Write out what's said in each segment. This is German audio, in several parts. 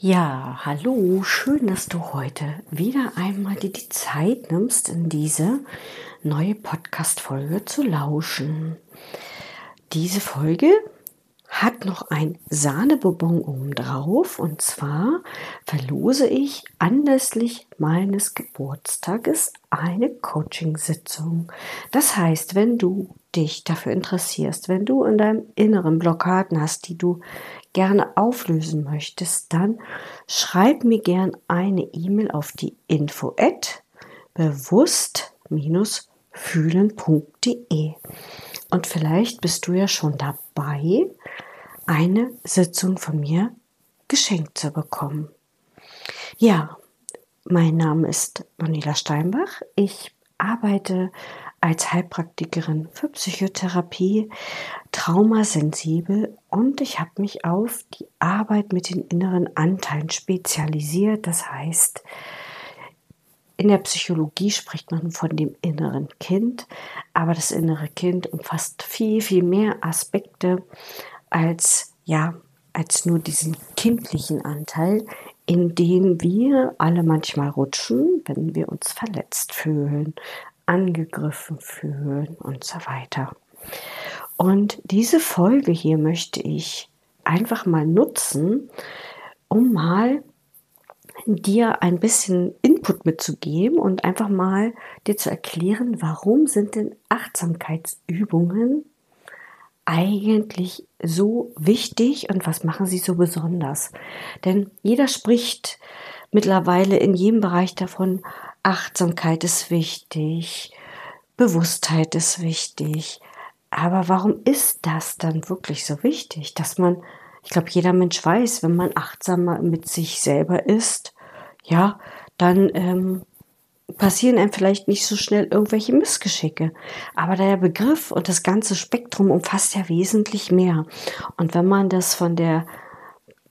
Ja, hallo, schön, dass du heute wieder einmal dir die Zeit nimmst, in diese neue Podcast-Folge zu lauschen. Diese Folge hat noch ein Sahnebonbon oben drauf und zwar verlose ich anlässlich meines Geburtstages eine Coaching-Sitzung. Das heißt, wenn du dich dafür interessierst, wenn du in deinem Inneren Blockaden hast, die du gerne auflösen möchtest, dann schreib mir gern eine E-Mail auf die info at bewusst-fühlen.de. Und vielleicht bist du ja schon dabei, eine Sitzung von mir geschenkt zu bekommen. Ja, mein Name ist Manila Steinbach. Ich arbeite als Heilpraktikerin für Psychotherapie, traumasensibel und ich habe mich auf die Arbeit mit den inneren Anteilen spezialisiert. Das heißt, in der Psychologie spricht man von dem inneren Kind, aber das innere Kind umfasst viel, viel mehr Aspekte als, ja, als nur diesen kindlichen Anteil, in den wir alle manchmal rutschen, wenn wir uns verletzt fühlen, angegriffen fühlen und so weiter. Und diese Folge hier möchte ich einfach mal nutzen, um mal dir ein bisschen Input mitzugeben und einfach mal dir zu erklären, warum sind denn Achtsamkeitsübungen eigentlich so wichtig und was machen sie so besonders? Denn jeder spricht mittlerweile in jedem Bereich davon, Achtsamkeit ist wichtig, Bewusstheit ist wichtig. Aber warum ist das dann wirklich so wichtig, dass man, ich glaube, jeder Mensch weiß, wenn man achtsamer mit sich selber ist, ja, dann ähm, passieren einem vielleicht nicht so schnell irgendwelche Missgeschicke. Aber der Begriff und das ganze Spektrum umfasst ja wesentlich mehr. Und wenn man das von der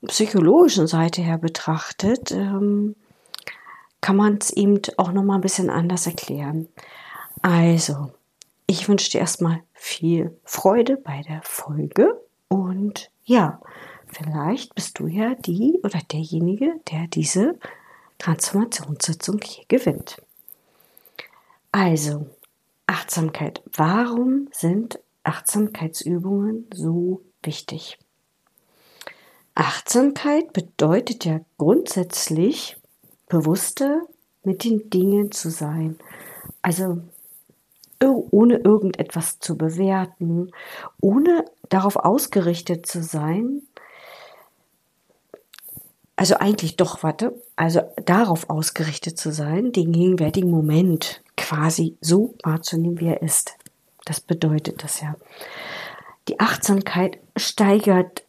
psychologischen Seite her betrachtet, ähm, kann man es eben auch noch mal ein bisschen anders erklären. Also, ich wünsche dir erstmal viel Freude bei der Folge und ja, vielleicht bist du ja die oder derjenige, der diese Transformationssitzung hier gewinnt. Also, Achtsamkeit. Warum sind Achtsamkeitsübungen so wichtig? Achtsamkeit bedeutet ja grundsätzlich bewusster mit den Dingen zu sein. Also ohne irgendetwas zu bewerten, ohne darauf ausgerichtet zu sein. Also eigentlich doch, warte, also darauf ausgerichtet zu sein, den gegenwärtigen Moment quasi so wahrzunehmen, wie er ist. Das bedeutet das ja. Die Achtsamkeit steigert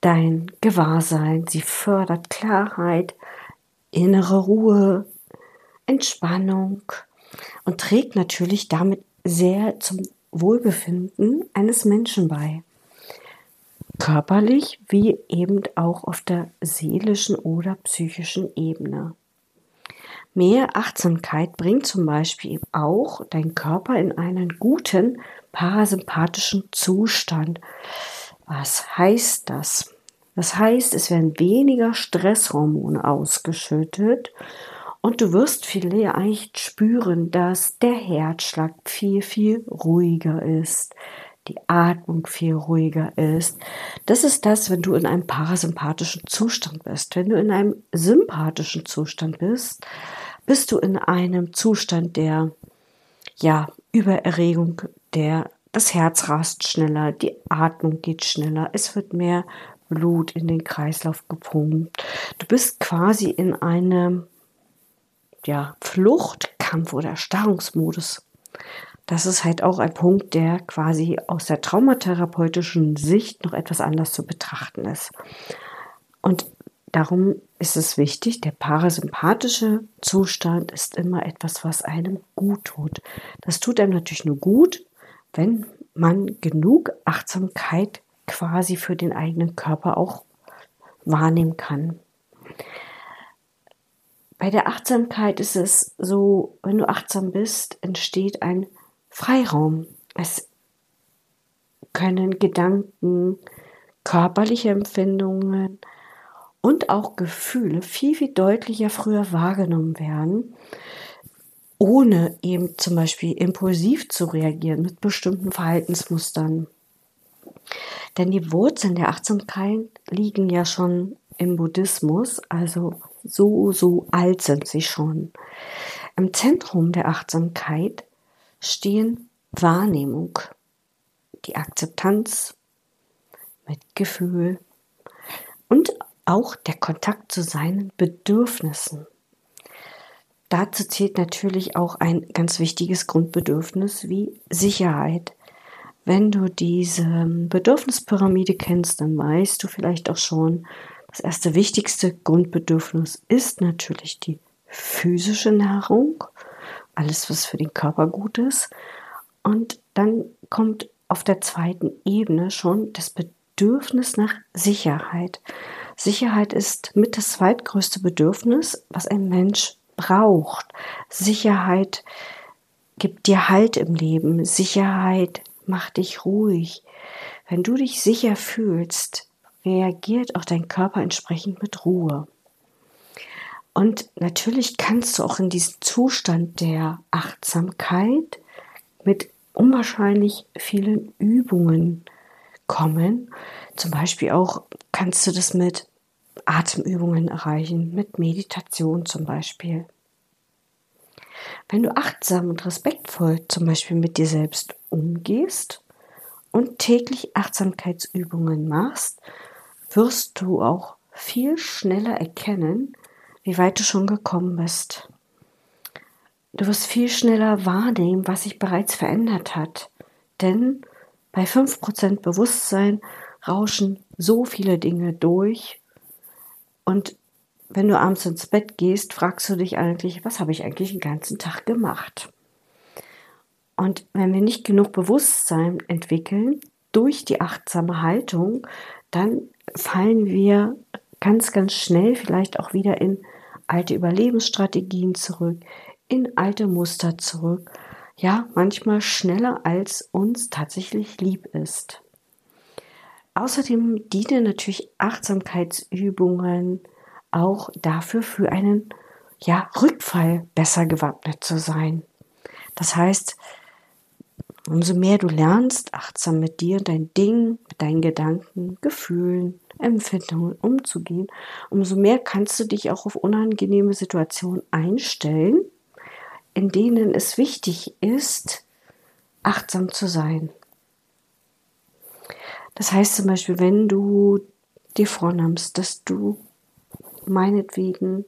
dein Gewahrsein, sie fördert Klarheit, innere Ruhe, Entspannung und trägt natürlich damit sehr zum Wohlbefinden eines Menschen bei. Körperlich wie eben auch auf der seelischen oder psychischen Ebene. Mehr Achtsamkeit bringt zum Beispiel auch deinen Körper in einen guten parasympathischen Zustand. Was heißt das? Das heißt, es werden weniger Stresshormone ausgeschüttet und du wirst vielleicht spüren, dass der Herzschlag viel, viel ruhiger ist, die Atmung viel ruhiger ist. Das ist das, wenn du in einem parasympathischen Zustand bist. Wenn du in einem sympathischen Zustand bist, bist du in einem Zustand der ja, Übererregung, der das Herz rast schneller, die Atmung geht schneller, es wird mehr Blut in den Kreislauf gepumpt. Du bist quasi in einem ja, Flucht, Kampf oder Erstarrungsmodus. Das ist halt auch ein Punkt, der quasi aus der traumatherapeutischen Sicht noch etwas anders zu betrachten ist. Und darum ist es wichtig, der parasympathische Zustand ist immer etwas, was einem gut tut. Das tut einem natürlich nur gut, wenn man genug Achtsamkeit quasi für den eigenen Körper auch wahrnehmen kann. Bei der Achtsamkeit ist es so, wenn du achtsam bist, entsteht ein Freiraum. Es können Gedanken, körperliche Empfindungen und auch Gefühle viel, viel deutlicher früher wahrgenommen werden, ohne eben zum Beispiel impulsiv zu reagieren mit bestimmten Verhaltensmustern. Denn die Wurzeln der Achtsamkeit liegen ja schon im Buddhismus, also so, so alt sind sie schon. Im Zentrum der Achtsamkeit stehen Wahrnehmung, die Akzeptanz, Mitgefühl und auch der Kontakt zu seinen Bedürfnissen. Dazu zählt natürlich auch ein ganz wichtiges Grundbedürfnis wie Sicherheit. Wenn du diese Bedürfnispyramide kennst, dann weißt du vielleicht auch schon, das erste wichtigste Grundbedürfnis ist natürlich die physische Nahrung, alles, was für den Körper gut ist. Und dann kommt auf der zweiten Ebene schon das Bedürfnis nach Sicherheit. Sicherheit ist mit das zweitgrößte Bedürfnis, was ein Mensch braucht. Sicherheit gibt dir Halt im Leben. Sicherheit macht dich ruhig. Wenn du dich sicher fühlst, reagiert auch dein Körper entsprechend mit Ruhe. Und natürlich kannst du auch in diesen Zustand der Achtsamkeit mit unwahrscheinlich vielen Übungen kommen. Zum Beispiel auch kannst du das mit Atemübungen erreichen, mit Meditation zum Beispiel. Wenn du achtsam und respektvoll zum Beispiel mit dir selbst umgehst und täglich Achtsamkeitsübungen machst, wirst du auch viel schneller erkennen, wie weit du schon gekommen bist. Du wirst viel schneller wahrnehmen, was sich bereits verändert hat. Denn bei 5% Bewusstsein rauschen so viele Dinge durch. Und wenn du abends ins Bett gehst, fragst du dich eigentlich, was habe ich eigentlich den ganzen Tag gemacht? Und wenn wir nicht genug Bewusstsein entwickeln durch die achtsame Haltung, dann fallen wir ganz, ganz schnell vielleicht auch wieder in alte Überlebensstrategien zurück, in alte Muster zurück. Ja, manchmal schneller als uns tatsächlich lieb ist. Außerdem dienen natürlich Achtsamkeitsübungen auch dafür, für einen ja, Rückfall besser gewappnet zu sein. Das heißt, umso mehr du lernst, achtsam mit dir dein Ding, mit deinen Gedanken, Gefühlen, Empfindungen umzugehen, umso mehr kannst du dich auch auf unangenehme Situationen einstellen, in denen es wichtig ist, achtsam zu sein. Das heißt zum Beispiel, wenn du dir vornimmst, dass du meinetwegen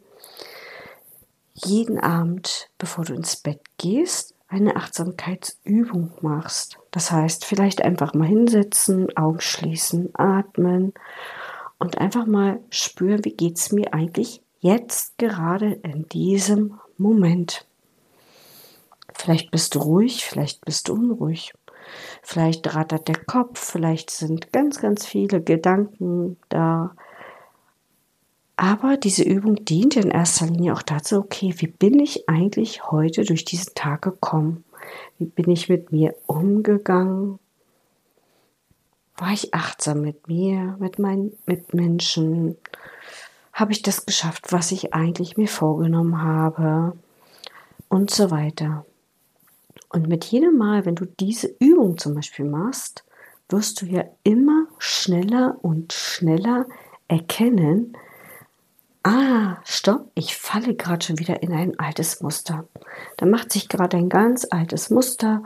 jeden Abend, bevor du ins Bett gehst, eine Achtsamkeitsübung machst. Das heißt, vielleicht einfach mal hinsetzen, Augen schließen, atmen und einfach mal spüren, wie geht es mir eigentlich jetzt gerade in diesem Moment. Vielleicht bist du ruhig, vielleicht bist du unruhig. Vielleicht rattert der Kopf, vielleicht sind ganz, ganz viele Gedanken da. Aber diese Übung dient in erster Linie auch dazu, okay, wie bin ich eigentlich heute durch diesen Tag gekommen? Wie bin ich mit mir umgegangen? War ich achtsam mit mir, mit meinen Mitmenschen? Habe ich das geschafft, was ich eigentlich mir vorgenommen habe? Und so weiter. Und mit jedem Mal, wenn du diese Übung zum Beispiel machst, wirst du ja immer schneller und schneller erkennen, ah, stopp, ich falle gerade schon wieder in ein altes Muster. Da macht sich gerade ein ganz altes Muster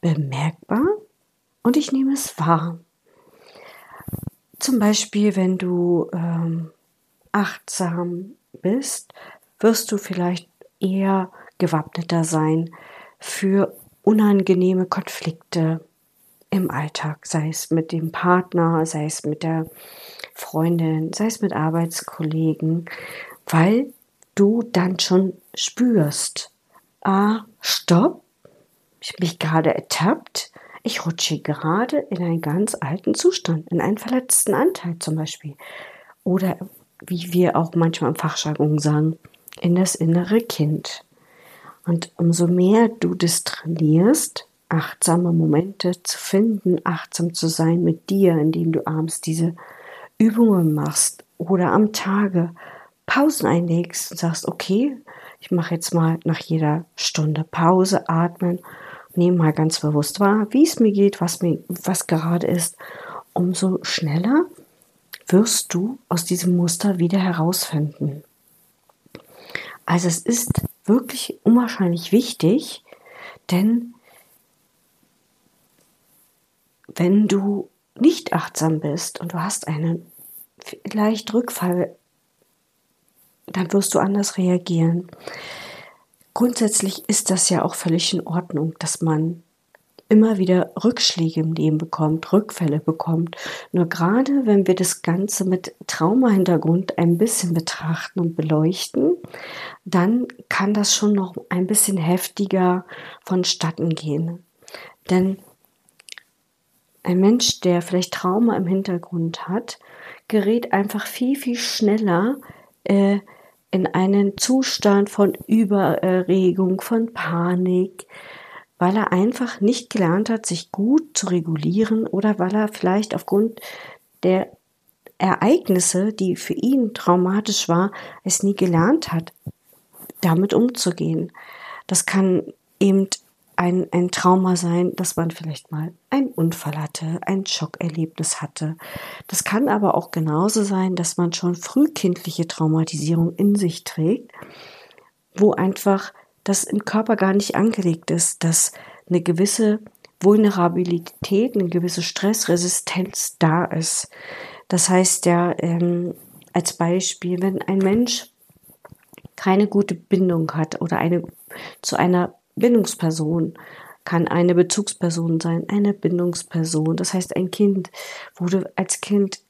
bemerkbar und ich nehme es wahr. Zum Beispiel, wenn du ähm, achtsam bist, wirst du vielleicht eher gewappneter sein für unangenehme Konflikte im Alltag, sei es mit dem Partner, sei es mit der Freundin, sei es mit Arbeitskollegen, weil du dann schon spürst, ah, stopp, ich bin gerade ertappt, ich rutsche gerade in einen ganz alten Zustand, in einen verletzten Anteil zum Beispiel. Oder wie wir auch manchmal im Fachjargon sagen, in das innere Kind. Und umso mehr du das trainierst, achtsame Momente zu finden, achtsam zu sein mit dir, indem du abends diese Übungen machst, oder am Tage Pausen einlegst und sagst, okay, ich mache jetzt mal nach jeder Stunde Pause, atmen, nehme mal ganz bewusst wahr, wie es mir geht, was mir, was gerade ist, umso schneller wirst du aus diesem Muster wieder herausfinden. Also es ist wirklich unwahrscheinlich wichtig, denn wenn du nicht achtsam bist und du hast einen vielleicht Rückfall, dann wirst du anders reagieren. Grundsätzlich ist das ja auch völlig in Ordnung, dass man immer wieder Rückschläge im Leben bekommt, Rückfälle bekommt. Nur gerade wenn wir das Ganze mit Traumahintergrund ein bisschen betrachten und beleuchten, dann kann das schon noch ein bisschen heftiger vonstatten gehen. Denn ein Mensch, der vielleicht Trauma im Hintergrund hat, gerät einfach viel, viel schneller äh, in einen Zustand von Übererregung, von Panik, weil er einfach nicht gelernt hat, sich gut zu regulieren oder weil er vielleicht aufgrund der Ereignisse, die für ihn traumatisch war, es nie gelernt hat, damit umzugehen. Das kann eben ein, ein Trauma sein, dass man vielleicht mal einen Unfall hatte, ein Schockerlebnis hatte. Das kann aber auch genauso sein, dass man schon frühkindliche Traumatisierung in sich trägt, wo einfach das im Körper gar nicht angelegt ist, dass eine gewisse Vulnerabilität, eine gewisse Stressresistenz da ist. Das heißt ja, ähm, als Beispiel, wenn ein Mensch keine gute Bindung hat oder eine zu einer Bindungsperson, kann eine Bezugsperson sein, eine Bindungsperson. Das heißt, ein Kind wurde als Kind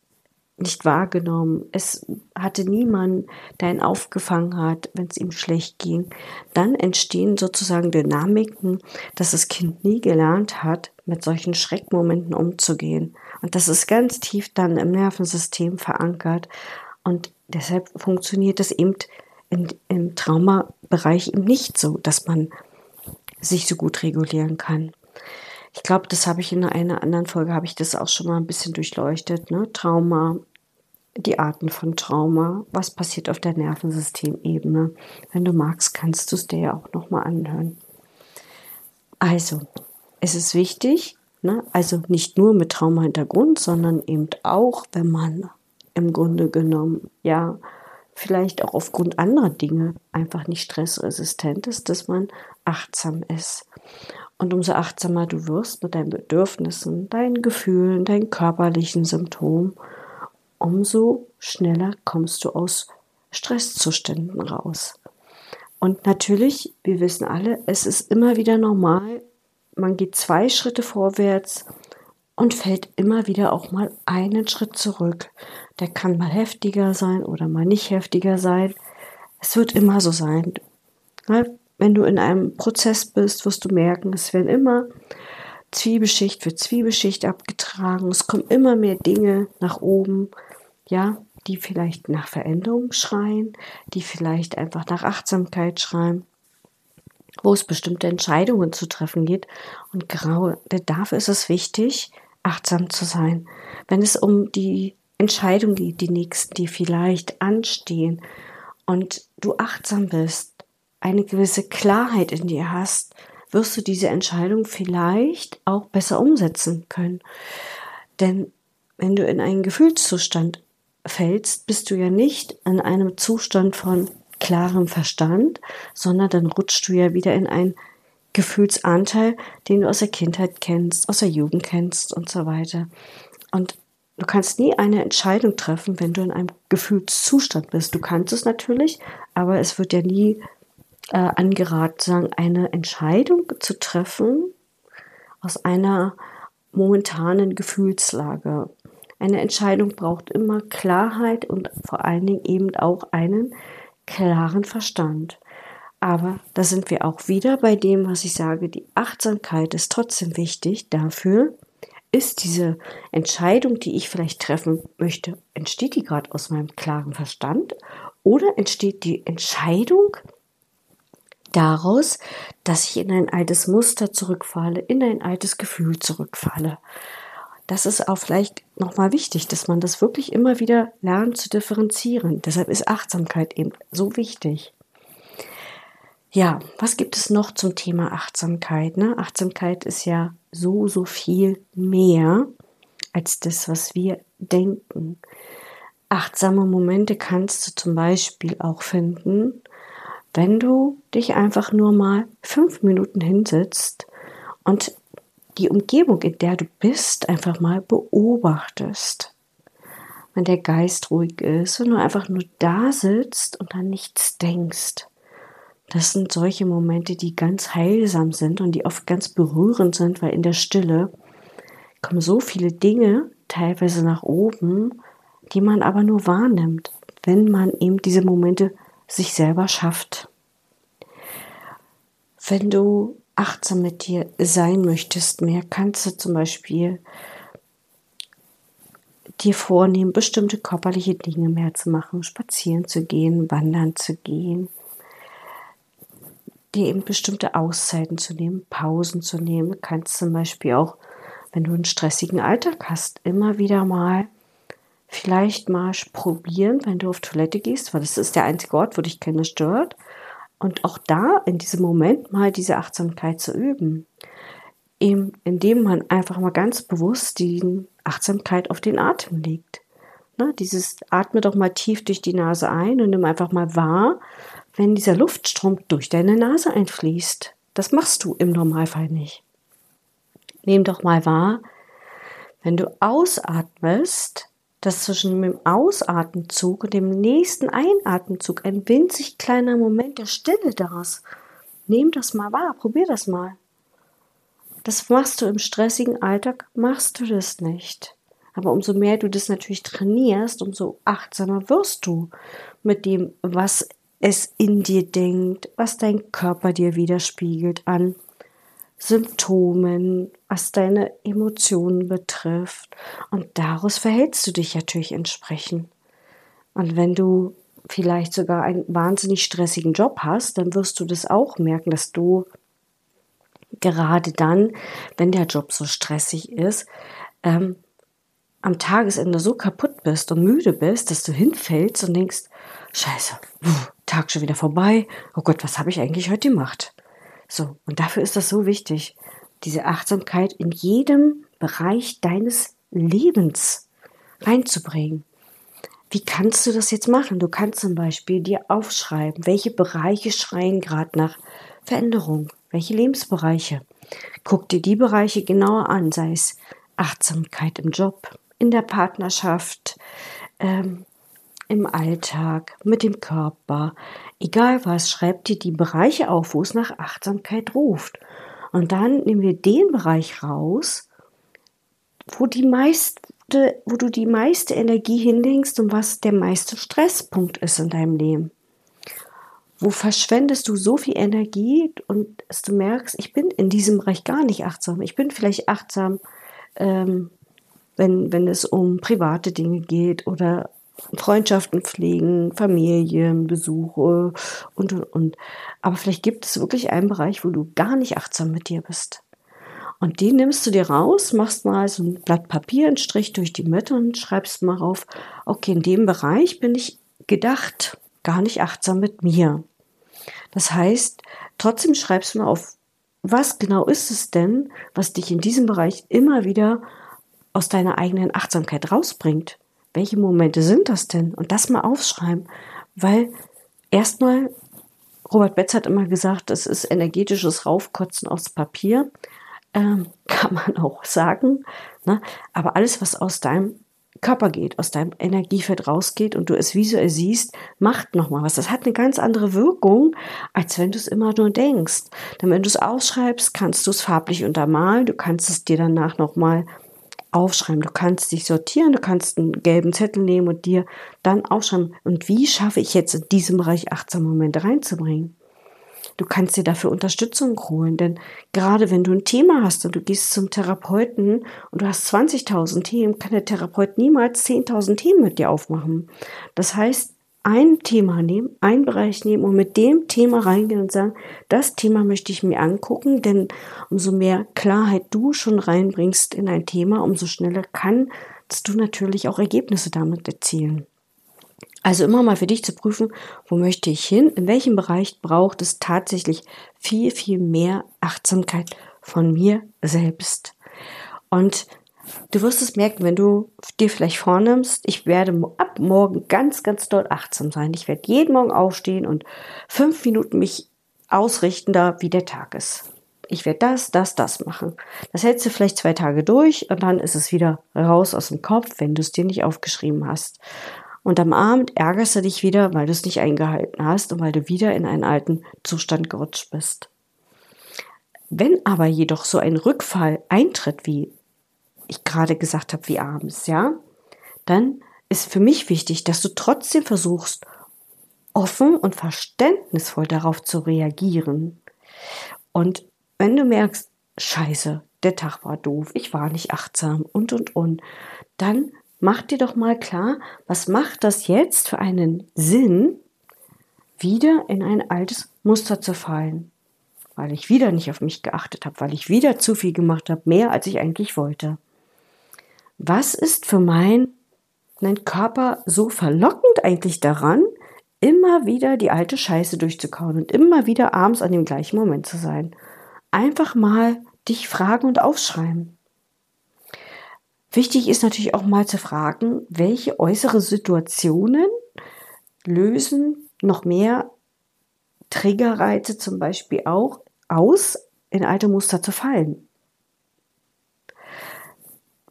nicht wahrgenommen. Es hatte niemand, der ihn aufgefangen hat, wenn es ihm schlecht ging. Dann entstehen sozusagen Dynamiken, dass das Kind nie gelernt hat, mit solchen Schreckmomenten umzugehen. Und das ist ganz tief dann im Nervensystem verankert. Und deshalb funktioniert es eben in, im Traumabereich eben nicht so, dass man sich so gut regulieren kann. Ich glaube, das habe ich in einer anderen Folge, habe ich das auch schon mal ein bisschen durchleuchtet. Ne? Trauma, die Arten von Trauma, was passiert auf der Nervensystemebene. Wenn du magst, kannst du es dir ja auch nochmal anhören. Also, es ist wichtig, ne? also nicht nur mit Trauma-Hintergrund, sondern eben auch, wenn man im Grunde genommen, ja, vielleicht auch aufgrund anderer Dinge einfach nicht stressresistent ist, dass man achtsam ist. Und umso achtsamer du wirst mit deinen Bedürfnissen, deinen Gefühlen, deinen körperlichen Symptomen, umso schneller kommst du aus Stresszuständen raus. Und natürlich, wir wissen alle, es ist immer wieder normal, man geht zwei Schritte vorwärts und fällt immer wieder auch mal einen Schritt zurück. Der kann mal heftiger sein oder mal nicht heftiger sein. Es wird immer so sein. Wenn du in einem Prozess bist, wirst du merken, es werden immer Zwiebelschicht für Zwiebelschicht abgetragen. Es kommen immer mehr Dinge nach oben ja, die vielleicht nach Veränderung schreien, die vielleicht einfach nach Achtsamkeit schreien, wo es bestimmte Entscheidungen zu treffen geht. Und gerade dafür ist es wichtig, achtsam zu sein. Wenn es um die Entscheidung geht, die nächsten, die vielleicht anstehen, und du achtsam bist, eine gewisse Klarheit in dir hast, wirst du diese Entscheidung vielleicht auch besser umsetzen können. Denn wenn du in einen Gefühlszustand fällst, bist du ja nicht in einem Zustand von klarem Verstand, sondern dann rutschst du ja wieder in einen Gefühlsanteil, den du aus der Kindheit kennst, aus der Jugend kennst und so weiter. Und du kannst nie eine Entscheidung treffen, wenn du in einem Gefühlszustand bist. Du kannst es natürlich, aber es wird ja nie äh, angeraten, eine Entscheidung zu treffen aus einer momentanen Gefühlslage. Eine Entscheidung braucht immer Klarheit und vor allen Dingen eben auch einen klaren Verstand. Aber da sind wir auch wieder bei dem, was ich sage, die Achtsamkeit ist trotzdem wichtig dafür, ist diese Entscheidung, die ich vielleicht treffen möchte, entsteht die gerade aus meinem klaren Verstand oder entsteht die Entscheidung daraus, dass ich in ein altes Muster zurückfalle, in ein altes Gefühl zurückfalle? das ist auch vielleicht nochmal wichtig, dass man das wirklich immer wieder lernt zu differenzieren. Deshalb ist Achtsamkeit eben so wichtig. Ja, was gibt es noch zum Thema Achtsamkeit? Ne? Achtsamkeit ist ja so, so viel mehr als das, was wir denken. Achtsame Momente kannst du zum Beispiel auch finden, wenn du dich einfach nur mal fünf Minuten hinsetzt und die Umgebung, in der du bist, einfach mal beobachtest. Wenn der Geist ruhig ist und du einfach nur da sitzt und an nichts denkst. Das sind solche Momente, die ganz heilsam sind und die oft ganz berührend sind, weil in der Stille kommen so viele Dinge teilweise nach oben, die man aber nur wahrnimmt, wenn man eben diese Momente sich selber schafft. Wenn du achtsam mit dir sein möchtest mehr, kannst du zum Beispiel dir vornehmen, bestimmte körperliche Dinge mehr zu machen, spazieren zu gehen, wandern zu gehen, dir eben bestimmte Auszeiten zu nehmen, Pausen zu nehmen. Kannst zum Beispiel auch, wenn du einen stressigen Alltag hast, immer wieder mal vielleicht mal probieren, wenn du auf Toilette gehst, weil das ist der einzige Ort, wo dich keiner stört, und auch da in diesem Moment mal diese Achtsamkeit zu üben. Eben, indem man einfach mal ganz bewusst die Achtsamkeit auf den Atem legt. Ne, dieses atme doch mal tief durch die Nase ein und nimm einfach mal wahr, wenn dieser Luftstrom durch deine Nase einfließt. Das machst du im Normalfall nicht. Nimm doch mal wahr, wenn du ausatmest, dass zwischen dem Ausatemzug und dem nächsten Einatemzug ein winzig kleiner Moment der Stille da ist. Nimm das mal wahr, probier das mal. Das machst du im stressigen Alltag, machst du das nicht. Aber umso mehr du das natürlich trainierst, umso achtsamer wirst du mit dem, was es in dir denkt, was dein Körper dir widerspiegelt an Symptomen, was deine Emotionen betrifft. Und daraus verhältst du dich natürlich entsprechend. Und wenn du vielleicht sogar einen wahnsinnig stressigen Job hast, dann wirst du das auch merken, dass du gerade dann, wenn der Job so stressig ist, ähm, am Tagesende so kaputt bist und müde bist, dass du hinfällst und denkst, scheiße, Tag schon wieder vorbei, oh Gott, was habe ich eigentlich heute gemacht? So, und dafür ist das so wichtig, diese Achtsamkeit in jedem Bereich deines Lebens reinzubringen. Wie kannst du das jetzt machen? Du kannst zum Beispiel dir aufschreiben, welche Bereiche schreien gerade nach Veränderung, welche Lebensbereiche. Guck dir die Bereiche genauer an, sei es Achtsamkeit im Job, in der Partnerschaft, ähm, im Alltag, mit dem Körper, egal was, schreib dir die Bereiche auf, wo es nach Achtsamkeit ruft. Und dann nehmen wir den Bereich raus, wo die meiste, wo du die meiste Energie hinlegst und was der meiste Stresspunkt ist in deinem Leben. Wo verschwendest du so viel Energie und dass du merkst, ich bin in diesem Bereich gar nicht achtsam. Ich bin vielleicht achtsam, ähm, wenn, wenn es um private Dinge geht oder Freundschaften pflegen, Familienbesuche und, und, und. Aber vielleicht gibt es wirklich einen Bereich, wo du gar nicht achtsam mit dir bist. Und den nimmst du dir raus, machst mal so ein Blatt Papier, einen Strich durch die Mitte und schreibst mal auf, okay, in dem Bereich bin ich gedacht, gar nicht achtsam mit mir. Das heißt, trotzdem schreibst du mal auf, was genau ist es denn, was dich in diesem Bereich immer wieder aus deiner eigenen Achtsamkeit rausbringt welche Momente sind das denn? Und das mal aufschreiben, weil erstmal, Robert Betz hat immer gesagt, das ist energetisches Raufkotzen aufs Papier. Ähm, kann man auch sagen. Ne? Aber alles, was aus deinem Körper geht, aus deinem Energiefeld rausgeht und du es visuell siehst, macht nochmal was. Das hat eine ganz andere Wirkung, als wenn du es immer nur denkst. Denn wenn du es ausschreibst, kannst du es farblich untermalen, du kannst es dir danach nochmal aufschreiben. Du kannst dich sortieren, du kannst einen gelben Zettel nehmen und dir dann aufschreiben. Und wie schaffe ich jetzt in diesem Bereich achtsame Momente reinzubringen? Du kannst dir dafür Unterstützung holen, denn gerade wenn du ein Thema hast und du gehst zum Therapeuten und du hast 20.000 Themen, kann der Therapeut niemals 10.000 Themen mit dir aufmachen. Das heißt, ein Thema nehmen, einen Bereich nehmen und mit dem Thema reingehen und sagen, das Thema möchte ich mir angucken, denn umso mehr Klarheit du schon reinbringst in ein Thema, umso schneller kannst du natürlich auch Ergebnisse damit erzielen. Also immer mal für dich zu prüfen, wo möchte ich hin, in welchem Bereich braucht es tatsächlich viel, viel mehr Achtsamkeit von mir selbst. Und du wirst es merken, wenn du dir vielleicht vornimmst, ich werde ab morgen ganz, ganz doll achtsam sein. Ich werde jeden Morgen aufstehen und fünf Minuten mich ausrichten da, wie der Tag ist. Ich werde das, das, das machen. Das hältst du vielleicht zwei Tage durch und dann ist es wieder raus aus dem Kopf, wenn du es dir nicht aufgeschrieben hast. Und am Abend ärgerst du dich wieder, weil du es nicht eingehalten hast und weil du wieder in einen alten Zustand gerutscht bist. Wenn aber jedoch so ein Rückfall eintritt, wie ich gerade gesagt habe, wie abends, ja, dann ist für mich wichtig, dass du trotzdem versuchst, offen und verständnisvoll darauf zu reagieren. Und wenn du merkst, scheiße, der Tag war doof, ich war nicht achtsam und, und, und, dann mach dir doch mal klar, was macht das jetzt für einen Sinn, wieder in ein altes Muster zu fallen, weil ich wieder nicht auf mich geachtet habe, weil ich wieder zu viel gemacht habe, mehr als ich eigentlich wollte. Was ist für meinen Körper so verlockend eigentlich daran, immer wieder die alte Scheiße durchzukauen und immer wieder abends an dem gleichen Moment zu sein? Einfach mal dich fragen und aufschreiben. Wichtig ist natürlich auch mal zu fragen, welche äußere Situationen lösen noch mehr Triggerreize zum Beispiel auch aus, in alte Muster zu fallen.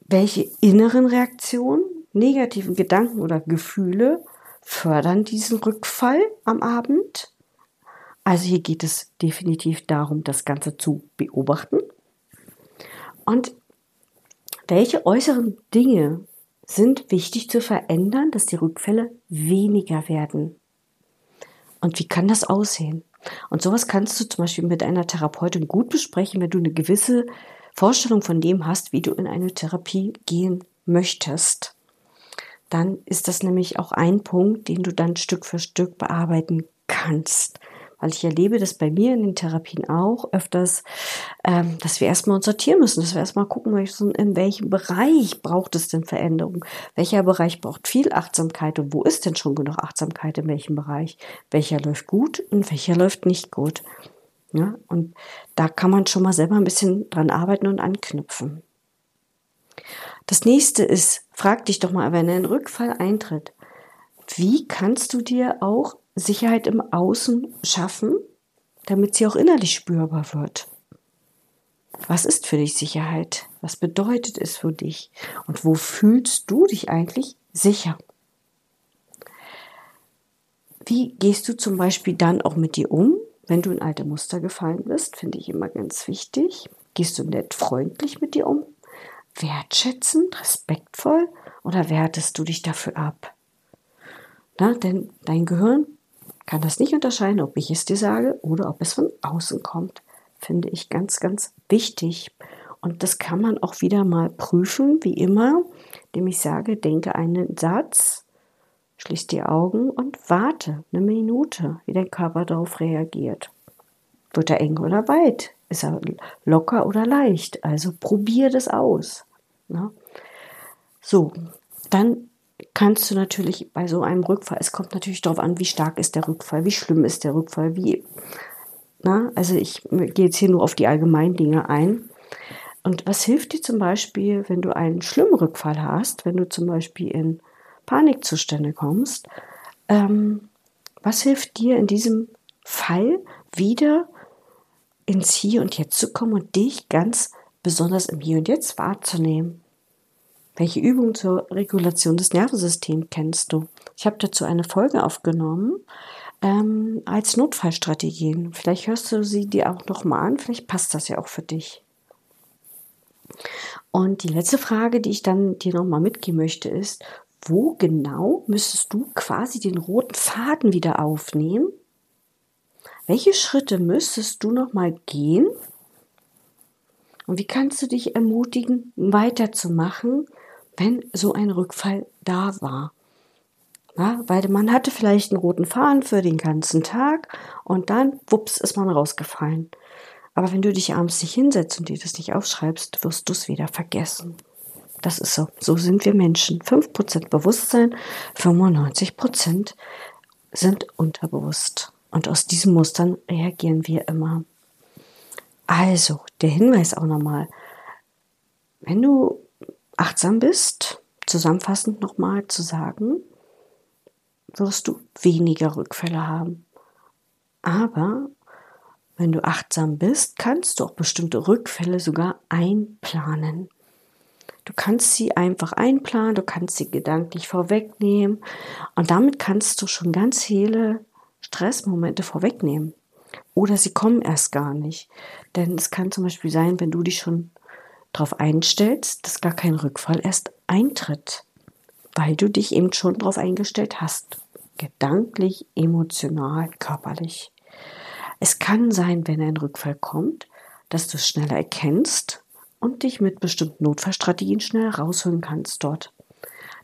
Welche inneren Reaktionen, negativen Gedanken oder Gefühle fördern diesen Rückfall am Abend? Also hier geht es definitiv darum, das Ganze zu beobachten. Und welche äußeren Dinge sind wichtig zu verändern, dass die Rückfälle weniger werden? Und wie kann das aussehen? Und sowas kannst du zum Beispiel mit einer Therapeutin gut besprechen, wenn du eine gewisse Vorstellung von dem hast, wie du in eine Therapie gehen möchtest. Dann ist das nämlich auch ein Punkt, den du dann Stück für Stück bearbeiten kannst. Weil ich erlebe das bei mir in den Therapien auch öfters, ähm, dass wir erstmal uns sortieren müssen, dass wir erstmal gucken müssen, in welchem Bereich braucht es denn Veränderung? Welcher Bereich braucht viel Achtsamkeit und wo ist denn schon genug Achtsamkeit in welchem Bereich? Welcher läuft gut und welcher läuft nicht gut? Ja, und da kann man schon mal selber ein bisschen dran arbeiten und anknüpfen. Das nächste ist, frag dich doch mal, wenn ein Rückfall eintritt, wie kannst du dir auch Sicherheit im Außen schaffen, damit sie auch innerlich spürbar wird. Was ist für dich Sicherheit? Was bedeutet es für dich? Und wo fühlst du dich eigentlich sicher? Wie gehst du zum Beispiel dann auch mit dir um, wenn du in alte Muster gefallen bist? Finde ich immer ganz wichtig. Gehst du nett freundlich mit dir um? Wertschätzend, respektvoll oder wertest du dich dafür ab? Na, denn dein Gehirn kann das nicht unterscheiden, ob ich es dir sage oder ob es von außen kommt. Finde ich ganz, ganz wichtig. Und das kann man auch wieder mal prüfen, wie immer, indem ich sage, denke einen Satz, schließ die Augen und warte eine Minute, wie dein Körper darauf reagiert. Wird er eng oder weit? Ist er locker oder leicht? Also probier das aus. Ne? So, dann kannst du natürlich bei so einem Rückfall, es kommt natürlich darauf an, wie stark ist der Rückfall, wie schlimm ist der Rückfall, wie, na, also ich gehe jetzt hier nur auf die allgemeinen Dinge ein. Und was hilft dir zum Beispiel, wenn du einen schlimmen Rückfall hast, wenn du zum Beispiel in Panikzustände kommst? Ähm, was hilft dir in diesem Fall wieder ins Hier und Jetzt zu kommen und dich ganz besonders im Hier und Jetzt wahrzunehmen? Welche Übung zur Regulation des Nervensystems kennst du? Ich habe dazu eine Folge aufgenommen ähm, als Notfallstrategien. Vielleicht hörst du sie dir auch noch mal an. Vielleicht passt das ja auch für dich. Und die letzte Frage, die ich dann dir noch mal mitgeben möchte, ist: Wo genau müsstest du quasi den roten Faden wieder aufnehmen? Welche Schritte müsstest du noch mal gehen? Und wie kannst du dich ermutigen, weiterzumachen, wenn so ein Rückfall da war. Ja, weil man hatte vielleicht einen roten Faden für den ganzen Tag und dann, wups, ist man rausgefallen. Aber wenn du dich abends nicht hinsetzt und dir das nicht aufschreibst, wirst du es wieder vergessen. Das ist so. So sind wir Menschen. 5% Bewusstsein, 95% sind unterbewusst. Und aus diesen Mustern reagieren wir immer. Also, der Hinweis auch nochmal. Wenn du achtsam bist, zusammenfassend nochmal zu sagen, wirst du weniger Rückfälle haben. Aber wenn du achtsam bist, kannst du auch bestimmte Rückfälle sogar einplanen. Du kannst sie einfach einplanen, du kannst sie gedanklich vorwegnehmen und damit kannst du schon ganz viele Stressmomente vorwegnehmen. Oder sie kommen erst gar nicht. Denn es kann zum Beispiel sein, wenn du dich schon darauf einstellst, dass gar kein Rückfall erst eintritt, weil du dich eben schon darauf eingestellt hast. Gedanklich, emotional, körperlich. Es kann sein, wenn ein Rückfall kommt, dass du es schneller erkennst und dich mit bestimmten Notfallstrategien schneller rausholen kannst dort.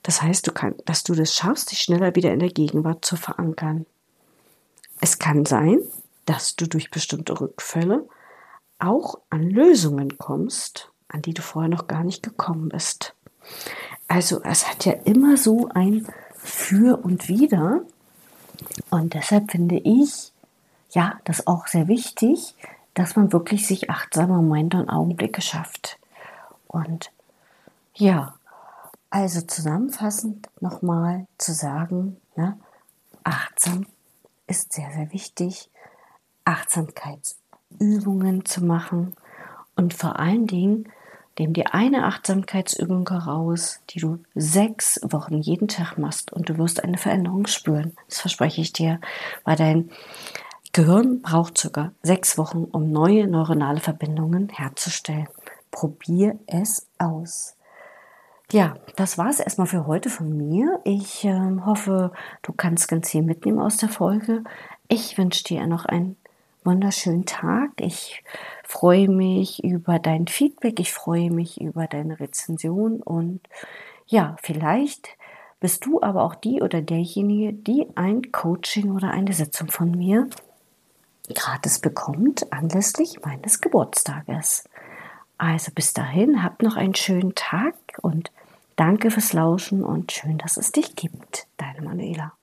Das heißt, du kann, dass du das schaffst, dich schneller wieder in der Gegenwart zu verankern. Es kann sein, dass du durch bestimmte Rückfälle auch an Lösungen kommst, an die du vorher noch gar nicht gekommen bist. Also es hat ja immer so ein Für und Wider. Und deshalb finde ich, ja, das auch sehr wichtig, dass man wirklich sich achtsame Momente und Augenblicke schafft. Und ja, also zusammenfassend nochmal zu sagen, ne, achtsam ist sehr, sehr wichtig, Achtsamkeitsübungen zu machen und vor allen Dingen Nimm dir eine Achtsamkeitsübung heraus, die du sechs Wochen jeden Tag machst und du wirst eine Veränderung spüren. Das verspreche ich dir, weil dein Gehirn braucht circa sechs Wochen, um neue neuronale Verbindungen herzustellen. Probier es aus. Ja, das war es erstmal für heute von mir. Ich äh, hoffe, du kannst ganz viel mitnehmen aus der Folge. Ich wünsche dir noch einen wunderschönen Tag. Ich freue mich über dein Feedback. Ich freue mich über deine Rezension und ja, vielleicht bist du aber auch die oder derjenige, die ein Coaching oder eine Sitzung von mir gratis bekommt anlässlich meines Geburtstages. Also bis dahin, habt noch einen schönen Tag und danke fürs Lauschen und schön, dass es dich gibt. Deine Manuela.